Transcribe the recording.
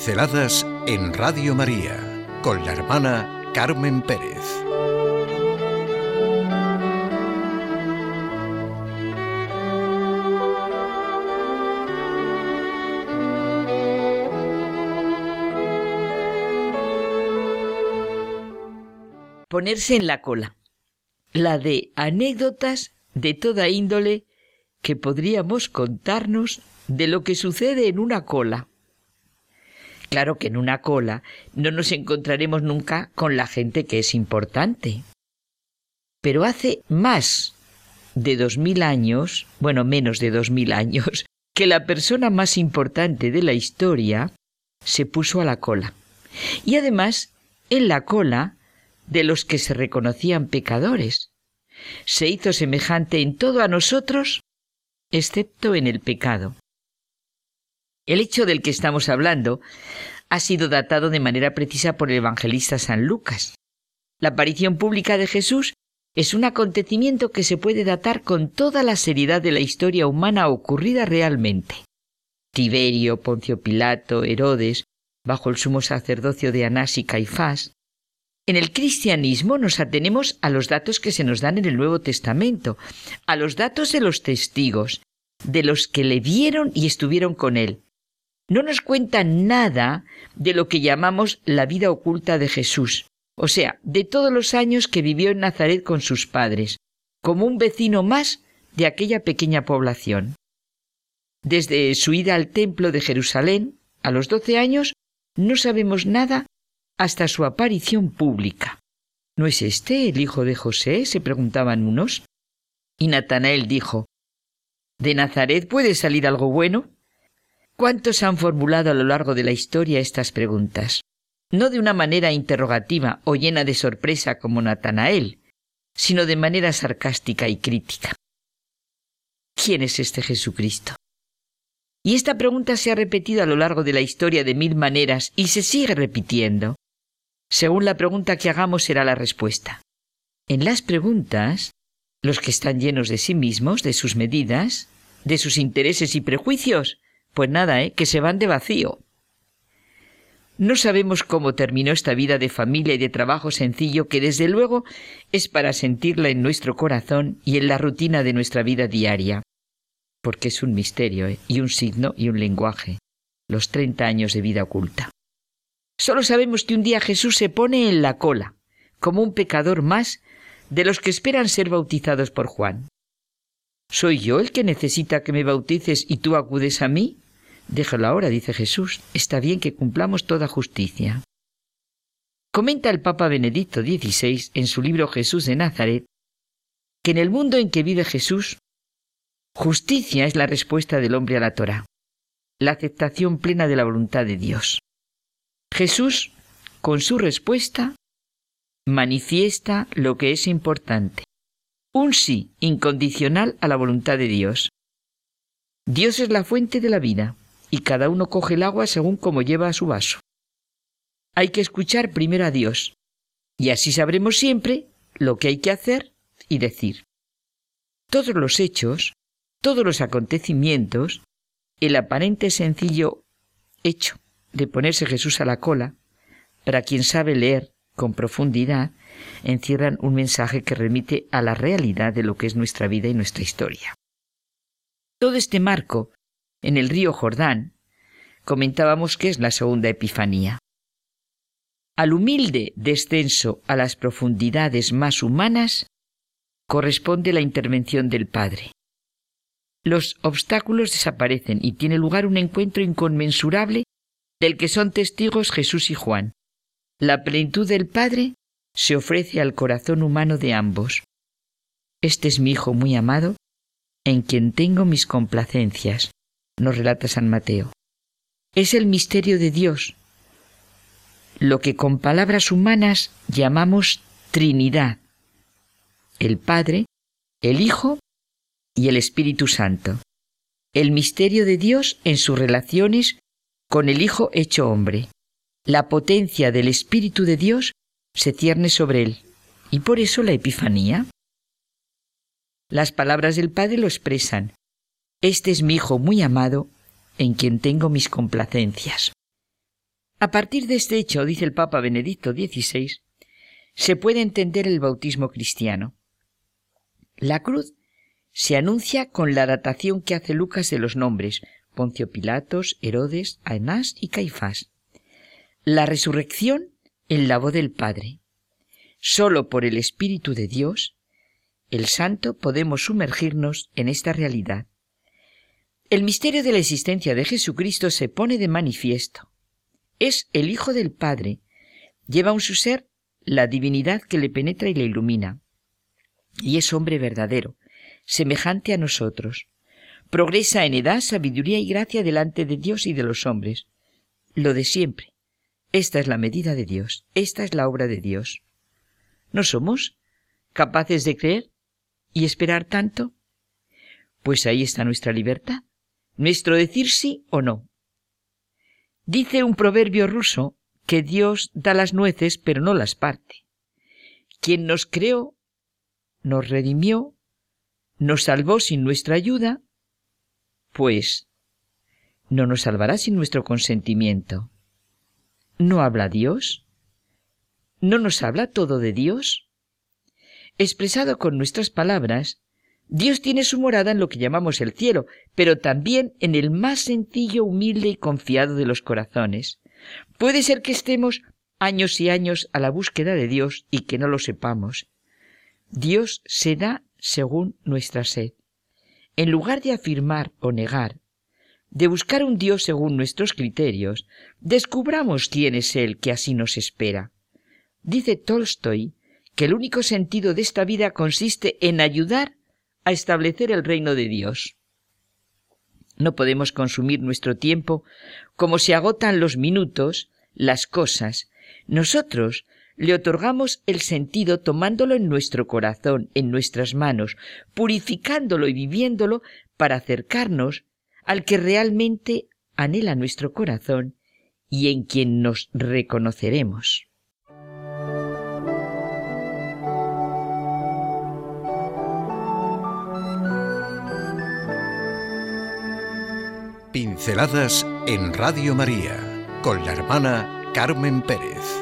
Pinceladas en Radio María con la hermana Carmen Pérez. Ponerse en la cola. La de anécdotas de toda índole que podríamos contarnos de lo que sucede en una cola. Claro que en una cola no nos encontraremos nunca con la gente que es importante. Pero hace más de dos mil años, bueno, menos de dos mil años, que la persona más importante de la historia se puso a la cola. Y además, en la cola de los que se reconocían pecadores. Se hizo semejante en todo a nosotros, excepto en el pecado. El hecho del que estamos hablando ha sido datado de manera precisa por el evangelista San Lucas. La aparición pública de Jesús es un acontecimiento que se puede datar con toda la seriedad de la historia humana ocurrida realmente. Tiberio, Poncio Pilato, Herodes, bajo el sumo sacerdocio de Anás y Caifás. En el cristianismo nos atenemos a los datos que se nos dan en el Nuevo Testamento, a los datos de los testigos, de los que le vieron y estuvieron con él, no nos cuenta nada de lo que llamamos la vida oculta de Jesús, o sea, de todos los años que vivió en Nazaret con sus padres, como un vecino más de aquella pequeña población. Desde su ida al templo de Jerusalén, a los doce años, no sabemos nada hasta su aparición pública. ¿No es este el hijo de José? se preguntaban unos. Y Natanael dijo, ¿De Nazaret puede salir algo bueno? ¿Cuántos han formulado a lo largo de la historia estas preguntas? No de una manera interrogativa o llena de sorpresa como Natanael, sino de manera sarcástica y crítica. ¿Quién es este Jesucristo? Y esta pregunta se ha repetido a lo largo de la historia de mil maneras y se sigue repitiendo. Según la pregunta que hagamos será la respuesta. En las preguntas, los que están llenos de sí mismos, de sus medidas, de sus intereses y prejuicios, pues nada, ¿eh? que se van de vacío. No sabemos cómo terminó esta vida de familia y de trabajo sencillo que desde luego es para sentirla en nuestro corazón y en la rutina de nuestra vida diaria. Porque es un misterio ¿eh? y un signo y un lenguaje. Los treinta años de vida oculta. Solo sabemos que un día Jesús se pone en la cola, como un pecador más de los que esperan ser bautizados por Juan. ¿Soy yo el que necesita que me bautices y tú acudes a mí? Déjalo ahora, dice Jesús. Está bien que cumplamos toda justicia. Comenta el Papa Benedicto XVI en su libro Jesús de Nazaret que en el mundo en que vive Jesús, justicia es la respuesta del hombre a la Torah, la aceptación plena de la voluntad de Dios. Jesús, con su respuesta, manifiesta lo que es importante, un sí incondicional a la voluntad de Dios. Dios es la fuente de la vida y cada uno coge el agua según como lleva a su vaso. Hay que escuchar primero a Dios y así sabremos siempre lo que hay que hacer y decir. Todos los hechos, todos los acontecimientos, el aparente sencillo hecho de ponerse Jesús a la cola, para quien sabe leer con profundidad, encierran un mensaje que remite a la realidad de lo que es nuestra vida y nuestra historia. Todo este marco, en el río Jordán, comentábamos que es la segunda Epifanía. Al humilde descenso a las profundidades más humanas corresponde la intervención del Padre. Los obstáculos desaparecen y tiene lugar un encuentro inconmensurable del que son testigos Jesús y Juan. La plenitud del Padre se ofrece al corazón humano de ambos. Este es mi Hijo muy amado, en quien tengo mis complacencias, nos relata San Mateo. Es el misterio de Dios, lo que con palabras humanas llamamos Trinidad, el Padre, el Hijo y el Espíritu Santo. El misterio de Dios en sus relaciones con el Hijo hecho hombre. La potencia del Espíritu de Dios se cierne sobre él. Y por eso la Epifanía. Las palabras del Padre lo expresan. Este es mi Hijo muy amado, en quien tengo mis complacencias. A partir de este hecho, dice el Papa Benedicto XVI, se puede entender el bautismo cristiano. La cruz se anuncia con la datación que hace Lucas de los nombres Poncio Pilatos, Herodes, Anás y Caifás. La resurrección en la voz del Padre. Solo por el Espíritu de Dios, el Santo, podemos sumergirnos en esta realidad. El misterio de la existencia de Jesucristo se pone de manifiesto. Es el Hijo del Padre, lleva en su ser la divinidad que le penetra y le ilumina. Y es hombre verdadero, semejante a nosotros. Progresa en edad, sabiduría y gracia delante de Dios y de los hombres. Lo de siempre. Esta es la medida de Dios, esta es la obra de Dios. ¿No somos capaces de creer y esperar tanto? Pues ahí está nuestra libertad, nuestro decir sí o no. Dice un proverbio ruso que Dios da las nueces pero no las parte. Quien nos creó, nos redimió, nos salvó sin nuestra ayuda, pues no nos salvará sin nuestro consentimiento. ¿No habla Dios? ¿No nos habla todo de Dios? Expresado con nuestras palabras, Dios tiene su morada en lo que llamamos el cielo, pero también en el más sencillo, humilde y confiado de los corazones. Puede ser que estemos años y años a la búsqueda de Dios y que no lo sepamos. Dios se da según nuestra sed. En lugar de afirmar o negar, de buscar un Dios según nuestros criterios, descubramos quién es Él que así nos espera. Dice Tolstoy que el único sentido de esta vida consiste en ayudar a establecer el reino de Dios. No podemos consumir nuestro tiempo como se agotan los minutos, las cosas. Nosotros le otorgamos el sentido tomándolo en nuestro corazón, en nuestras manos, purificándolo y viviéndolo para acercarnos al que realmente anhela nuestro corazón y en quien nos reconoceremos. Pinceladas en Radio María con la hermana Carmen Pérez.